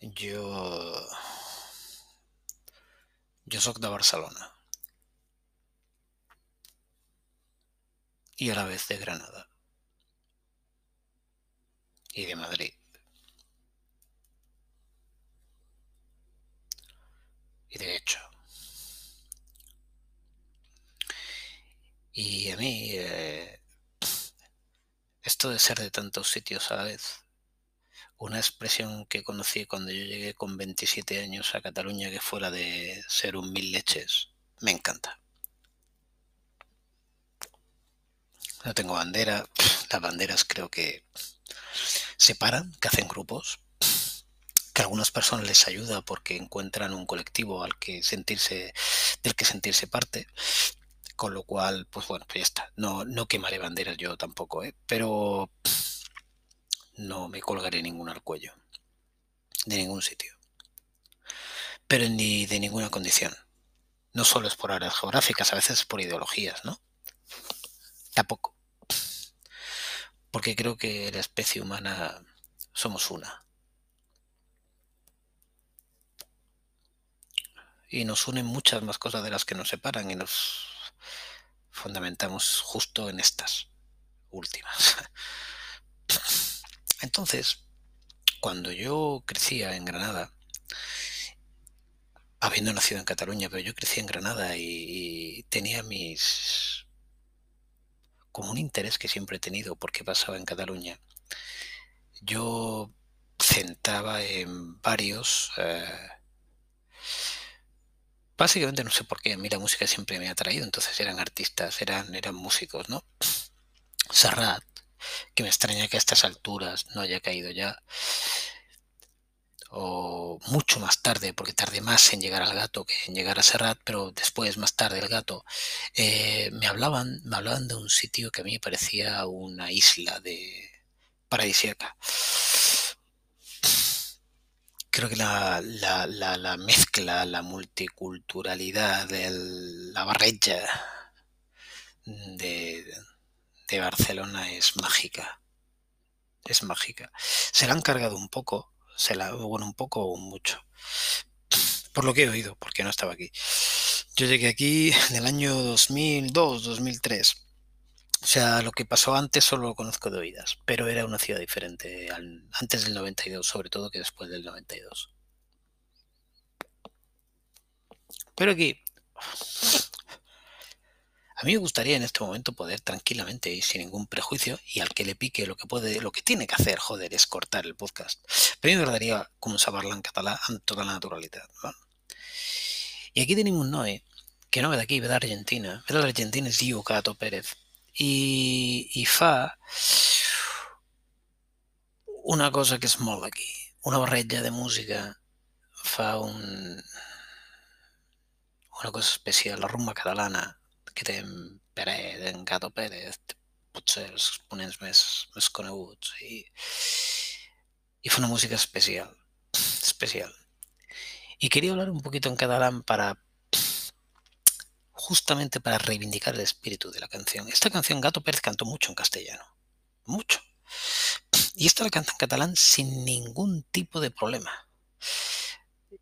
Jo... Jo sóc de Barcelona. Y a la vez de Granada. Y de Madrid. Y de hecho. Y a mí, eh, esto de ser de tantos sitios a la vez, una expresión que conocí cuando yo llegué con 27 años a Cataluña, que fuera de ser un mil leches, me encanta. No tengo bandera, las banderas creo que separan, que hacen grupos, que a algunas personas les ayuda porque encuentran un colectivo al que sentirse, del que sentirse parte, con lo cual, pues bueno, pues ya está. No, no quemaré banderas yo tampoco, ¿eh? pero no me colgaré ninguna al cuello, de ningún sitio, pero ni de ninguna condición. No solo es por áreas geográficas, a veces es por ideologías, ¿no? Tampoco. Porque creo que la especie humana somos una. Y nos unen muchas más cosas de las que nos separan y nos fundamentamos justo en estas últimas. Entonces, cuando yo crecía en Granada, habiendo nacido en Cataluña, pero yo crecí en Granada y, tenía mis... como un interés que siempre he tenido por qué pasaba en Cataluña. Yo sentaba en varios... Eh, básicamente no sé por qué, a mí la música siempre me ha atraído, entonces eran artistas, eran, eran músicos, ¿no? Serrat, que me extraña que a estas alturas no haya caído ya. O mucho más tarde, porque tardé más en llegar al gato que en llegar a Serrat, pero después, más tarde, el gato, eh, me hablaban, me hablaban de un sitio que a mí parecía una isla de paradisíaca. Creo que la, la, la, la mezcla, la multiculturalidad, el, la barrecha de, Barcelona es mágica. Es mágica. Se la han cargado un poco, se la, bueno, un poco o mucho. Por lo que he oído, porque no estaba aquí. Yo llegué aquí en el año 2002, 2003. O sea, lo que pasó antes solo lo conozco de oídas, pero era una ciudad diferente antes del 92, sobre todo que después del 92. Pero aquí a mí me gustaría en este momento poder tranquilamente y sin ningún prejuicio, y al que le pique lo que puede, lo que tiene que hacer, joder, es cortar el podcast. Pero a mí me agradaría començar en catalán amb tota la naturalidad. Y aquí tenemos un noe que no ve aquí, ve Argentina. Ve Argentina es diu Cato Pérez. Y fa una cosa que es molt aquí. Una barreja de música. Fa un... una cosa especial, la rumba catalana, que té en Pérez, en Gato Pérez, potser els exponents més, més coneguts, i, y fue una música especial, especial. Y quería hablar un poquito en catalán para justamente para reivindicar el espíritu de la canción. Esta canción Gato Pérez cantó mucho en castellano, mucho. Y esta la canta en catalán sin ningún tipo de problema.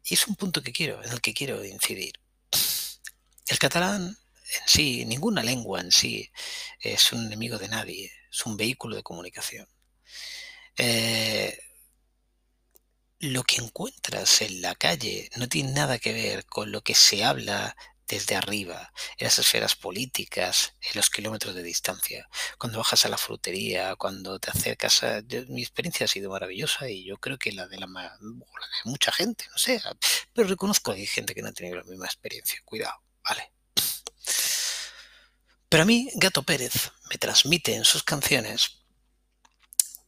Y es un punto que quiero, en el que quiero incidir. El catalán en sí, ninguna lengua en sí es un enemigo de nadie, es un vehículo de comunicación. Eh, lo que encuentras en la calle no tiene nada que ver con lo que se habla desde arriba, en las esferas políticas, en los kilómetros de distancia. Cuando bajas a la frutería, cuando te acercas a... mi experiencia ha sido maravillosa y yo creo que la de la, la de mucha gente, no sé, pero reconozco que hay gente que no ha tenido la misma experiencia. Cuidado. Pero a mí Gato Pérez me transmite en sus canciones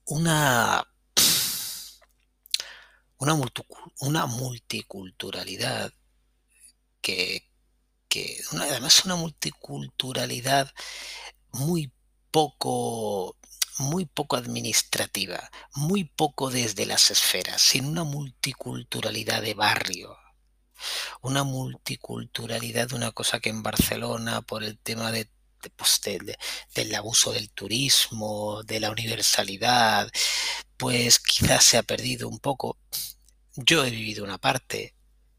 una, una, multiculturalidad que, que además una multiculturalidad muy poco muy poco administrativa, muy poco desde las esferas, sin una multiculturalidad de barrio, una multiculturalidad una cosa que en Barcelona, por el tema de pues, del abuso del turismo, de la universalidad, pues quizás se ha perdido un poco. yo he vivido una parte,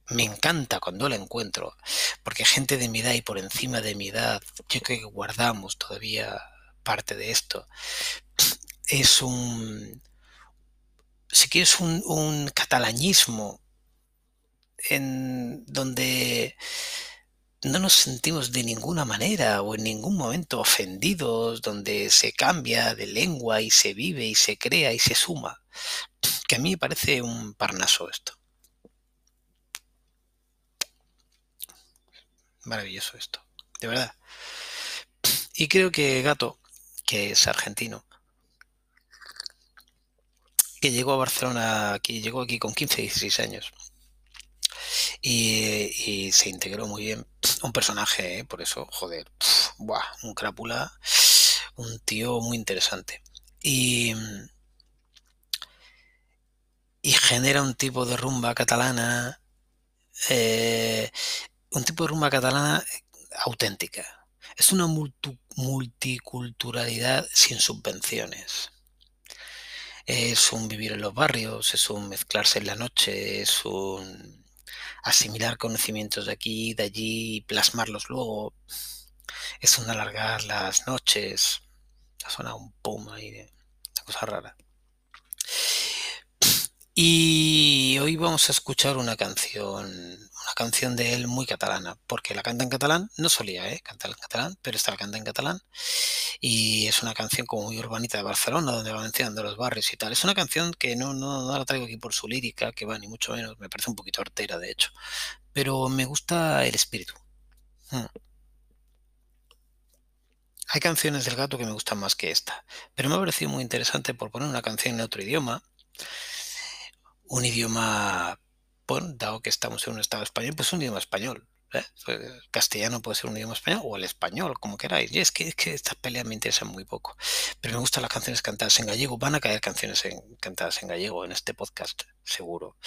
me encanta cuando la encuentro, porque gente de mi edad y por encima de mi edad, yo creo que guardamos todavía parte de esto, es un, si quieres, un, un catalanismo en donde no nos sentimos de ninguna manera o en ningún momento ofendidos, donde se cambia de lengua y se vive y se crea y se suma, que a mí me parece un parnaso esto. Maravilloso esto, de verdad. Y creo que Gato, que es argentino, que llegó a Barcelona, que llegó aquí con 15, 16 años, y, se integró muy bien. Un personaje, ¿eh? por eso, joder, un crápula, un tío muy interesante. Y, y genera un tipo de rumba catalana, eh, un tipo de rumba catalana auténtica. Es una multiculturalidad sin subvenciones. Es un vivir en los barrios, es un mezclarse en la noche, es un asimilar conocimientos de aquí, de allí, y plasmarlos luego. Es un alargar las noches. Ha sonado un pum ahí, una cosa rara. Y hoy vamos a escuchar una canción, una canción de él muy catalana, porque la canta en catalán, no solía ¿eh? cantar en catalán, pero esta la canta en catalán. Y es una canción como muy urbanita de Barcelona, donde va mencionando los barrios y tal. Es una canción que no, no, no la traigo aquí por su lírica, que va ni mucho menos, me parece un poquito artera de hecho, pero me gusta el espíritu. Hmm. Hay canciones del gato que me gustan más que esta, pero me ha parecido muy interesante por poner una canción en otro idioma un idioma, bueno, dado que estamos en un estado español, pues un idioma español. ¿Eh? Pues, castellano puede ser un idioma español o el español, como queráis. Y es que, es que estas peleas me interesan muy poco. Pero me gustan las canciones cantadas en gallego. Van a caer canciones cantadas en gallego en este podcast, seguro.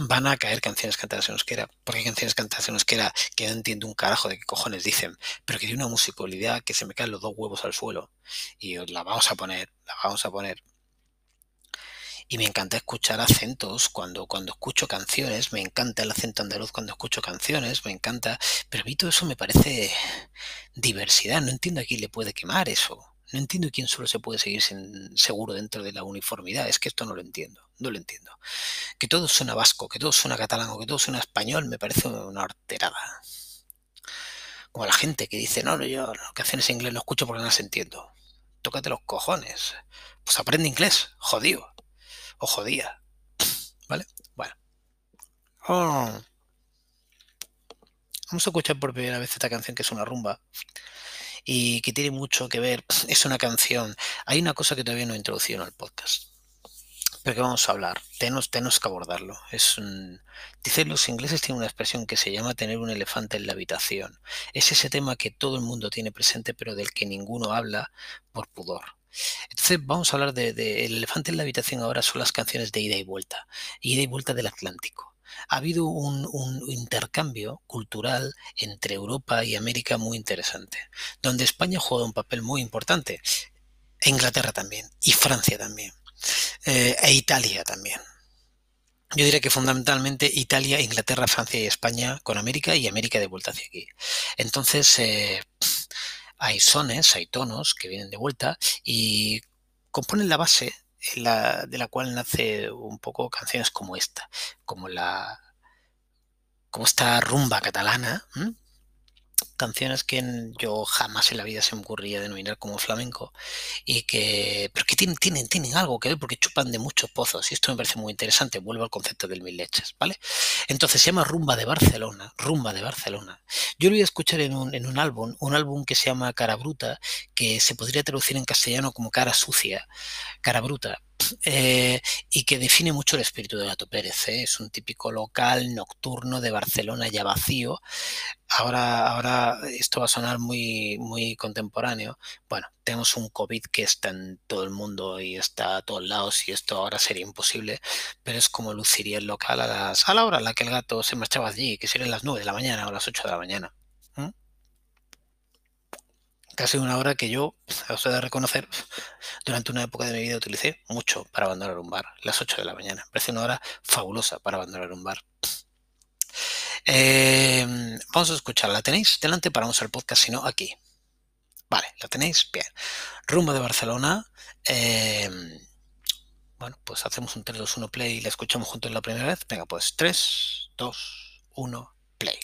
Van a caer canciones cantadas en euskera, porque hay canciones cantadas en euskera que no entiendo un carajo de qué cojones dicen, pero que tiene una musicalidad que se me caen los dos huevos al suelo. Y la vamos a poner, la vamos a poner y me encanta escuchar acentos cuando, cuando escucho canciones, me encanta el acento andaluz cuando escucho canciones, me encanta, pero a mí todo eso me parece diversidad, no entiendo a quién le puede quemar eso, no entiendo quién solo se puede seguir sin, seguro dentro de la uniformidad, es que esto no lo entiendo, no lo entiendo. Que todo suena vasco, que todo suena catalán o que todo suena español me parece una arterada. Como la gente que dice, no, no, yo las canciones en inglés no escucho porque no las entiendo. Tócate los cojones. Pues aprende inglés, jodido o jodía. ¿Vale? Bueno. Oh. Vamos a escuchar por primera vez esta canción que es una rumba y que tiene mucho que ver. Es una canción. Hay una cosa que todavía no he introducido en el podcast. Pero que vamos a hablar. Tenemos, tenemos que abordarlo. Es un... Dicen los ingleses tienen una expresión que se llama tener un elefante en la habitación. Es ese tema que todo el mundo tiene presente, pero del que ninguno habla por pudor. Entonces vamos a hablar de, El elefante en la habitación ahora son las canciones de ida y vuelta, ida y vuelta del Atlántico. Ha habido un, intercambio cultural entre Europa y América muy interesante, donde España juega un papel muy importante, Inglaterra también, y Francia también, eh, e Italia también. Yo diría que fundamentalmente Italia, Inglaterra, Francia y España con América y América de vuelta hacia aquí. Entonces, eh, hay sones, hay tonos que vienen de vuelta y componen la base de la cual nace un poco canciones como esta, como la como esta rumba catalana, canciones que yo jamás en la vida se me ocurría denominar como flamenco y que pero que tienen, tienen, tienen algo que ver porque chupan de muchos pozos y esto me parece muy interesante vuelvo al concepto del mil leches vale entonces se llama rumba de Barcelona rumba de Barcelona. Yo lo voy a escuchar en un, en un álbum un álbum que se llama Cara Bruta que se podría traducir en castellano como cara sucia cara bruta eh, y que define mucho el espíritu de Gato Pérez. ¿eh? Es un típico local nocturno de Barcelona ya vacío. Ahora, ahora esto va a sonar muy, muy contemporáneo. Bueno, tenemos un COVID que está en todo el mundo y está a todos lados y esto ahora sería imposible, pero es como luciría el local a, las, a la hora en la que el gato se marchaba allí, que serían las 9 de la mañana o las 8 de la mañana. Casi una hora que yo, os he de reconocer, durante una época de mi vida utilicé mucho para abandonar un bar, las 8 de la mañana. Me parece una hora fabulosa para abandonar un bar. Eh, vamos a escuchar, ¿la tenéis delante? Paramos el podcast, si no, aquí. Vale, ¿la tenéis? Bien. Rumbo de Barcelona. Eh, bueno, pues hacemos un 3, 2, 1 play y la escuchamos juntos la primera vez. Venga, pues 3, 2, 1, play.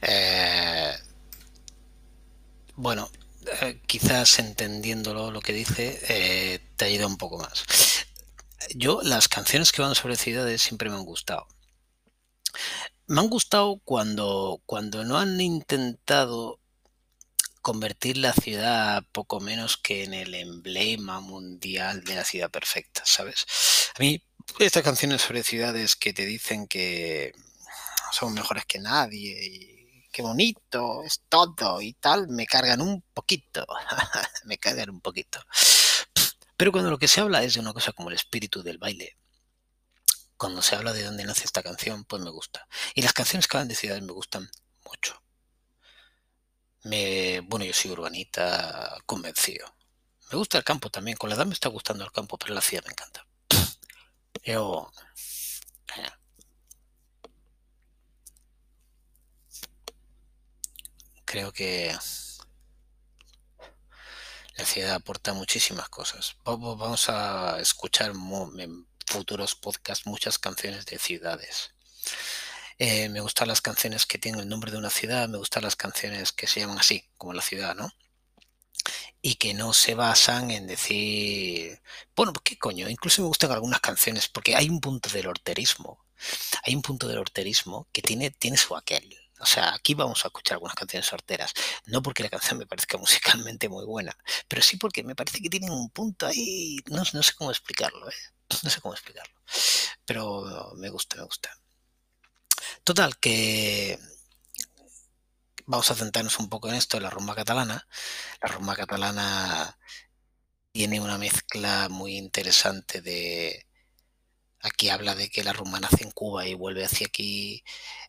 Eh, bueno, eh, quizás entendiéndolo lo que dice, eh, te ayuda un poco más. Yo, las canciones que van sobre ciudades siempre me han gustado. Me han gustado cuando, cuando no han intentado convertir la ciudad poco menos que en el emblema mundial de la ciudad perfecta, ¿sabes? A mí, estas canciones sobre ciudades que te dicen que son mejores que nadie y qué bonito es todo y tal, me cargan un poquito, me cargan un poquito. Pero cuando lo que se habla es de una cosa como el espíritu del baile, cuando se habla de dónde nace esta canción, pues me gusta. Y las canciones que hablan de ciudades me gustan mucho. Me, bueno, yo soy urbanita convencido. Me gusta el campo también. Con la edad me está gustando el campo, pero la ciudad me encanta. Eh, creo que la ciudad aporta muchísimas cosas. Vamos a escuchar en futuros podcasts muchas canciones de ciudades. Eh, me gustan las canciones que tienen el nombre de una ciudad, me gustan las canciones que se llaman así, como la ciudad, ¿no? Y que no se basan en decir, bueno, pues qué coño, incluso me gustan algunas canciones, porque hay un punto del horterismo, hay un punto del horterismo que tiene, tiene su aquel. O sea, aquí vamos a escuchar algunas canciones horteras, no porque la canción me parezca musicalmente muy buena, pero sí porque me parece que tienen un punto ahí, no, no sé cómo explicarlo, ¿eh? No sé cómo explicarlo, pero me gusta, me gusta. Total, que vamos a centrarnos un poco en esto, en la rumba catalana. La rumba catalana tiene una mezcla muy interesante de... Aquí habla de que la rumba nace en Cuba y vuelve hacia aquí.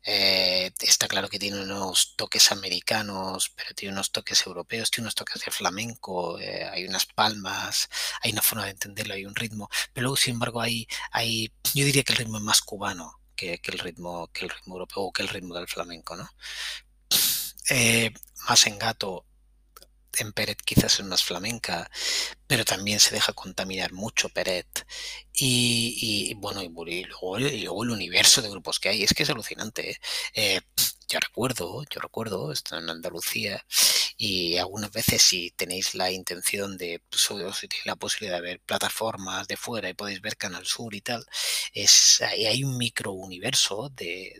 Eh, está claro que tiene unos toques americanos, pero tiene unos toques europeos, tiene unos toques de flamenco, eh, hay unas palmas, hay una forma de entenderlo, hay un ritmo. Pero luego, sin embargo, hay, hay yo diría que el ritmo es más cubano que, que el ritmo, que el ritmo europeo o que el ritmo del flamenco, ¿no? Eh, más en gato en Peret quizás es más flamenca, pero también se deja contaminar mucho Peret. Y, y bueno, y, luego, luego el universo de grupos que hay, es que es alucinante. ¿eh? Eh, yo recuerdo, yo recuerdo, estoy en Andalucía y algunas veces si tenéis la intención de, pues, o si tenéis la posibilidad de ver plataformas de fuera y podéis ver Canal Sur y tal, es, hay, un micro universo de,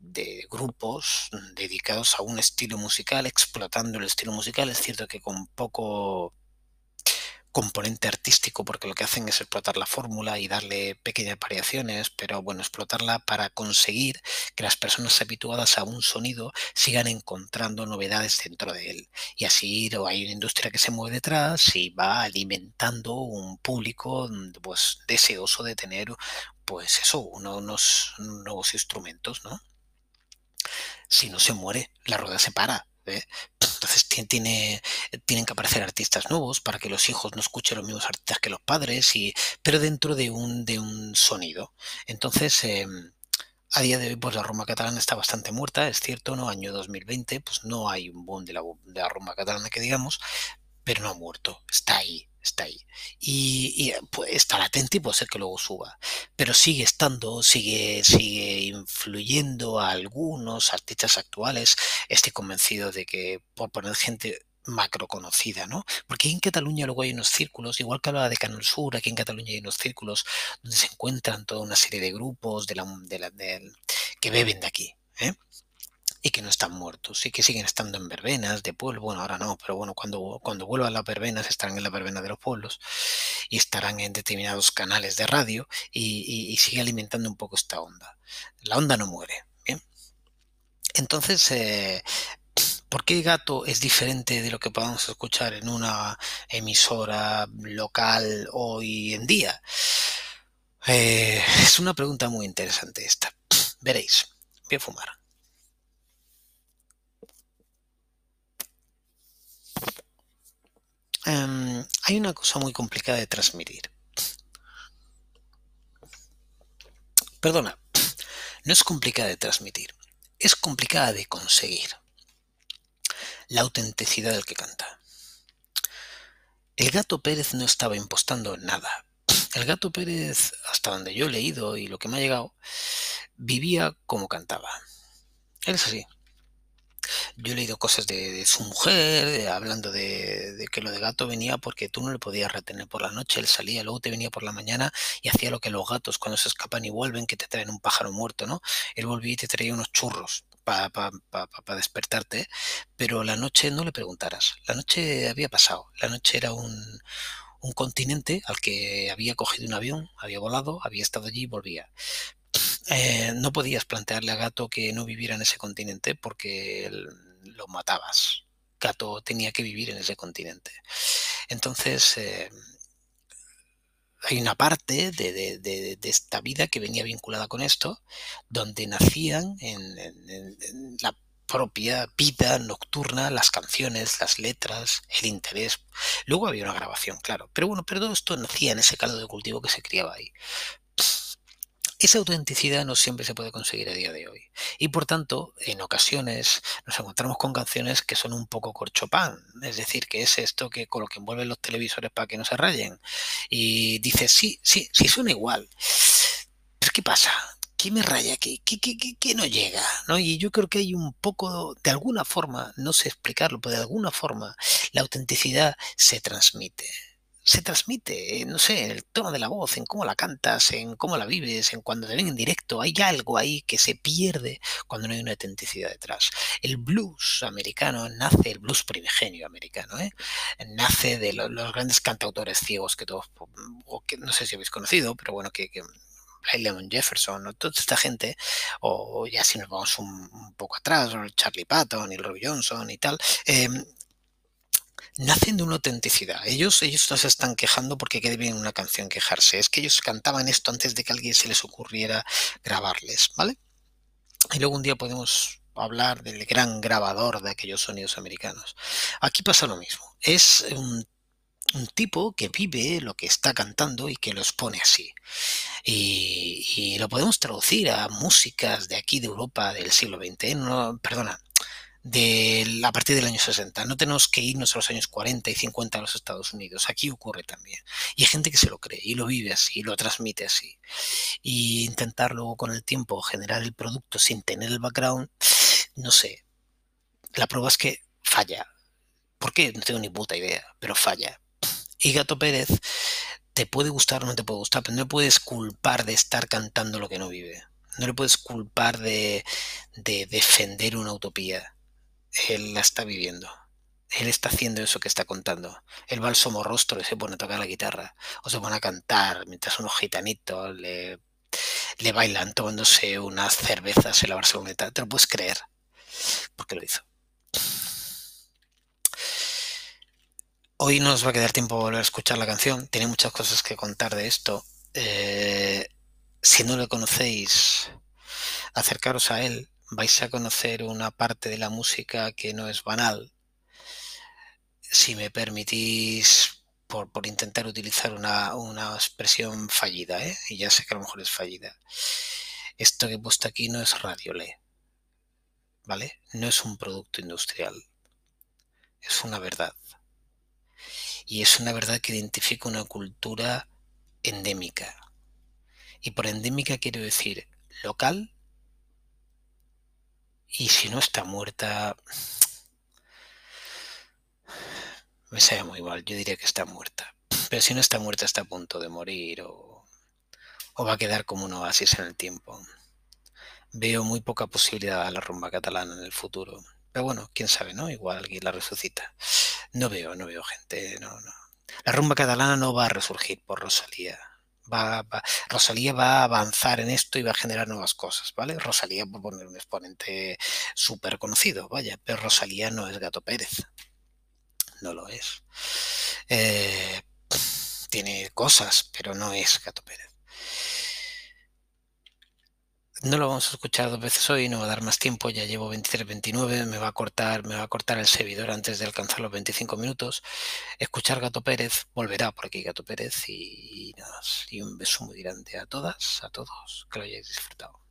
de grupos dedicados a un estilo musical, explotando el estilo musical. Es cierto que con poco componente artístico, porque lo que hacen es explotar la fórmula y darle pequeñas variaciones, pero bueno, explotarla para conseguir que las personas habituadas a un sonido sigan encontrando novedades dentro de él. Y así hay una industria que se mueve detrás y va alimentando un público pues deseoso de tener pues eso, unos nuevos instrumentos, ¿no? Si no se muere, la rueda se para. ¿eh? Entonces tiene, tienen que aparecer artistas nuevos para que los hijos no escuchen los mismos artistas que los padres, y, pero dentro de un, de un sonido. Entonces, eh, a día de hoy, pues la rumba catalana está bastante muerta, es cierto, ¿no? Año 2020, pues no hay un boom de la, de la catalana que digamos, pero no ha muerto, está ahí, está ahí. Y, y pues, está latente y puede ser que luego suba. Pero sigue estando, sigue, sigue influyendo a algunos artistas actuales. Estoy convencido de que por poner gente macro conocida, ¿no? Porque en Cataluña luego hay unos círculos, igual que hablaba de Canal Sur, aquí en Cataluña hay unos círculos donde se encuentran toda una serie de grupos de la, de que beben de aquí. ¿eh? Y que no están muertos y que siguen estando en verbenas de pueblo. Bueno, ahora no, pero bueno, cuando, cuando vuelvan las verbenas estarán en la verbena de los pueblos y estarán en determinados canales de radio y, y, sigue alimentando un poco esta onda. La onda no muere. Bien. Entonces, eh, ¿por qué gato es diferente de lo que podamos escuchar en una emisora local hoy en día? Eh, es una pregunta muy interesante esta. Veréis, voy a fumar. Um, hay una cosa muy complicada de transmitir. Perdona, no es complicada de transmitir, es complicada de conseguir. La autenticidad del que canta. El gato Pérez no estaba impostando nada. El gato Pérez, hasta donde yo he leído y lo que me ha llegado, vivía como cantaba. Él es así. Yo he leído cosas de, su mujer, hablando de, que lo de gato venía porque tú no le podías retener por la noche, él salía, luego te venía por la mañana y hacía lo que los gatos cuando se escapan y vuelven, que te traen un pájaro muerto, ¿no? Él volvía y te traía unos churros para pa, pa, pa, despertarte, pero la noche no le preguntaras, la noche había pasado, la noche era un, un continente al que había cogido un avión, había volado, había estado allí y volvía. Eh, no podías plantearle a Gato que no viviera en ese continente porque él, lo matabas. Gato tenía que vivir en ese continente. Entonces, eh, hay una parte de, de, de, esta vida que venía vinculada con esto, donde nacían en la propia vida nocturna, las canciones, las letras, el interés. Luego había una grabación, claro. Pero bueno, pero todo esto nacía en ese caldo de cultivo que se criaba ahí. Esa autenticidad no siempre se puede conseguir a día de hoy. Y por tanto, en ocasiones nos encontramos con canciones que son un poco corchopán. Es decir, que es esto que con lo que envuelven los televisores para que no se rayen. Y dices, sí, sí, sí suena igual. Pero ¿qué pasa? ¿Qué me raya? ¿Qué, qué, qué, qué no llega? ¿no? Y yo creo que hay un poco, de alguna forma, no sé explicarlo, pero de alguna forma la autenticidad se transmite se transmite, no sé, en el tono de la voz, en cómo la cantas, en cómo la vives, en cuando te ven en directo. Hay algo ahí que se pierde cuando no hay una autenticidad detrás. El blues americano nace, el blues primigenio americano, ¿eh? nace de los, grandes cantautores ciegos que todos, o que no sé si habéis conocido, pero bueno, que, que Lemon Jefferson, o toda esta gente, o ya si nos vamos un, poco atrás, Charlie Patton y Robbie Johnson y tal, eh, nacen de una autenticidad. Ellos, ellos no se están quejando porque quede bien una canción quejarse. Es que ellos cantaban esto antes de que alguien se les ocurriera grabarles, ¿vale? Y luego un día podemos hablar del gran grabador de aquellos sonidos americanos. Aquí pasa lo mismo. Es un, tipo que vive lo que está cantando y que lo expone así. Y, lo podemos traducir a músicas de aquí de Europa del siglo XX. Perdona, de, a partir del año 60. No tenemos que irnos a los años 40 y 50 a los Estados Unidos. Aquí ocurre también. Y hay gente que se lo cree y lo vive así, y lo transmite así. Y intentar luego con el tiempo generar el producto sin tener el background, no sé. La prueba es que falla. ¿Por qué? No tengo ni puta idea, pero falla. Y Gato Pérez te puede gustar o no te puede gustar, pero no le puedes culpar de estar cantando lo que no vive. No le puedes culpar de, de defender una utopía él la está viviendo. Él está haciendo eso que está contando. Él va al somorrostro y se pone a tocar la guitarra. O se pone a cantar mientras unos gitanitos le, le bailan tomándose unas cervezas en la Barceloneta. Te lo puedes creer. Porque lo hizo. Hoy no nos va a quedar tiempo para volver a escuchar la canción. Tiene muchas cosas que contar de esto. Eh, si no lo conocéis, acercaros a él vais a conocer una parte de la música que no es banal. Si me permitís, por, intentar utilizar una, expresión fallida, ¿eh? y ya sé que a lo mejor es fallida. Esto que he puesto aquí no es radiolé, ¿vale? No es un producto industrial, es una verdad. Y es una verdad que identifica una cultura endémica. Y por endémica quiero decir local y si no está muerta, me sabe muy mal, yo diría que está muerta. Pero si no está muerta, está a punto de morir o, o va a quedar como un oasis en el tiempo. Veo muy poca posibilidad a la rumba catalana en el futuro. Pero bueno, quién sabe, ¿no? Igual alguien la resucita. No veo, no veo gente, no, no. La rumba catalana no va a resurgir por Rosalía Rosalía va a avanzar en esto y va a generar nuevas cosas, ¿vale? Rosalía, por poner un exponente súper conocido, vaya, pero Rosalía no es Gato Pérez. No lo es. Eh, tiene cosas, pero no es Gato Pérez. No lo vamos a escuchar dos veces hoy, no va a dar más tiempo, ya llevo 23, 29, me va a cortar, me va a cortar el servidor antes de alcanzar los 25 minutos. Escuchar Gato Pérez, volverá por aquí Gato Pérez y, y un beso muy grande a todas, a todos, que lo hayáis disfrutado.